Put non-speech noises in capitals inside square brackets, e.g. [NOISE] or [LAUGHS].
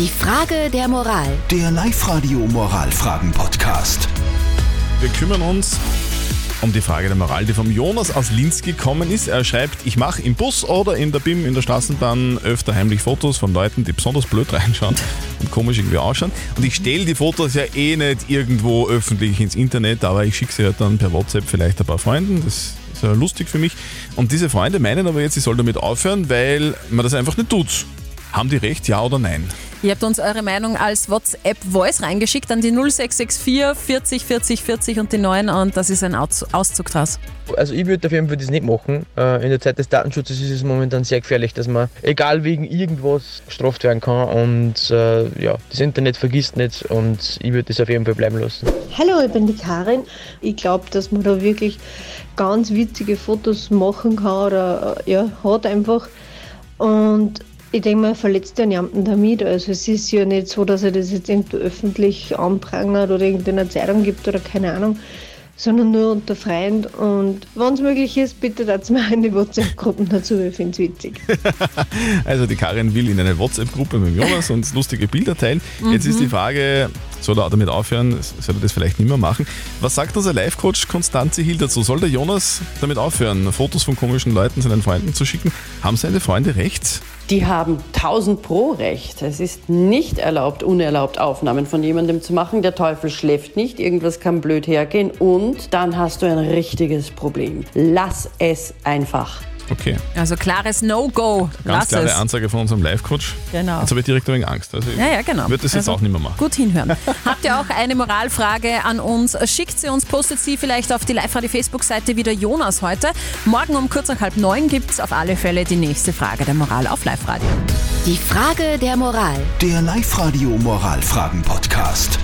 Die Frage der Moral. Der Live-Radio Moralfragen-Podcast. Wir kümmern uns um die Frage der Moral, die vom Jonas aus Linz gekommen ist. Er schreibt, ich mache im Bus oder in der BIM, in der Straßenbahn öfter heimlich Fotos von Leuten, die besonders blöd [LAUGHS] reinschauen und komisch irgendwie ausschauen. Und ich stelle die Fotos ja eh nicht irgendwo öffentlich ins Internet, aber ich schicke sie halt dann per WhatsApp vielleicht ein paar Freunden. Das ist ja lustig für mich. Und diese Freunde meinen aber jetzt, ich soll damit aufhören, weil man das einfach nicht tut. Haben die recht, ja oder nein? Ihr habt uns eure Meinung als WhatsApp-Voice reingeschickt an die 0664 40 40 40 und die 9 und das ist ein Aus Auszug draus. Also ich würde auf jeden Fall das nicht machen. Äh, In der Zeit des Datenschutzes ist es momentan sehr gefährlich, dass man egal wegen irgendwas gestraft werden kann und äh, ja, das Internet vergisst nicht und ich würde das auf jeden Fall bleiben lassen. Hallo, ich bin die Karin. Ich glaube, dass man da wirklich ganz witzige Fotos machen kann oder äh, ja, hat einfach. Und ich denke, man verletzt ja niemanden damit. Also es ist ja nicht so, dass er das jetzt irgendwo öffentlich anprangert oder irgendeiner Zeitung gibt oder keine Ahnung, sondern nur unter Freunden. Und wenn es möglich ist, bitte dazu mal in die WhatsApp-Gruppen dazu. Ich finde es witzig. [LAUGHS] Also die Karin will in eine WhatsApp-Gruppe mit dem Jonas und lustige Bilder teilen. Jetzt ist die Frage, soll er damit aufhören? Soll er das vielleicht nicht mehr machen? Was sagt unser Live-Coach Konstanze Hill dazu? Soll der Jonas damit aufhören, Fotos von komischen Leuten seinen Freunden zu schicken? Haben seine Freunde recht? Die haben 1000 pro Recht. Es ist nicht erlaubt, unerlaubt Aufnahmen von jemandem zu machen. Der Teufel schläft nicht, irgendwas kann blöd hergehen und dann hast du ein richtiges Problem. Lass es einfach. Okay, Also klares No-Go. ganz Lass klare es. Ansage von unserem Live-Coach. Genau. Jetzt habe ich direkt ein wenig Angst. Also ich Ja, ja, genau. würde das jetzt Also auch nicht mehr machen. Gut hinhören. [LAUGHS] Habt ihr auch eine Moralfrage an uns? Schickt sie uns, postet sie vielleicht auf die Live-Radio-Facebook-Seite wie der Jonas heute. Morgen um kurz nach halb neun gibt es auf alle Fälle die nächste Frage der Moral auf Live-Radio. Die Frage der Moral. Der Live-Radio Moralfragen-Podcast.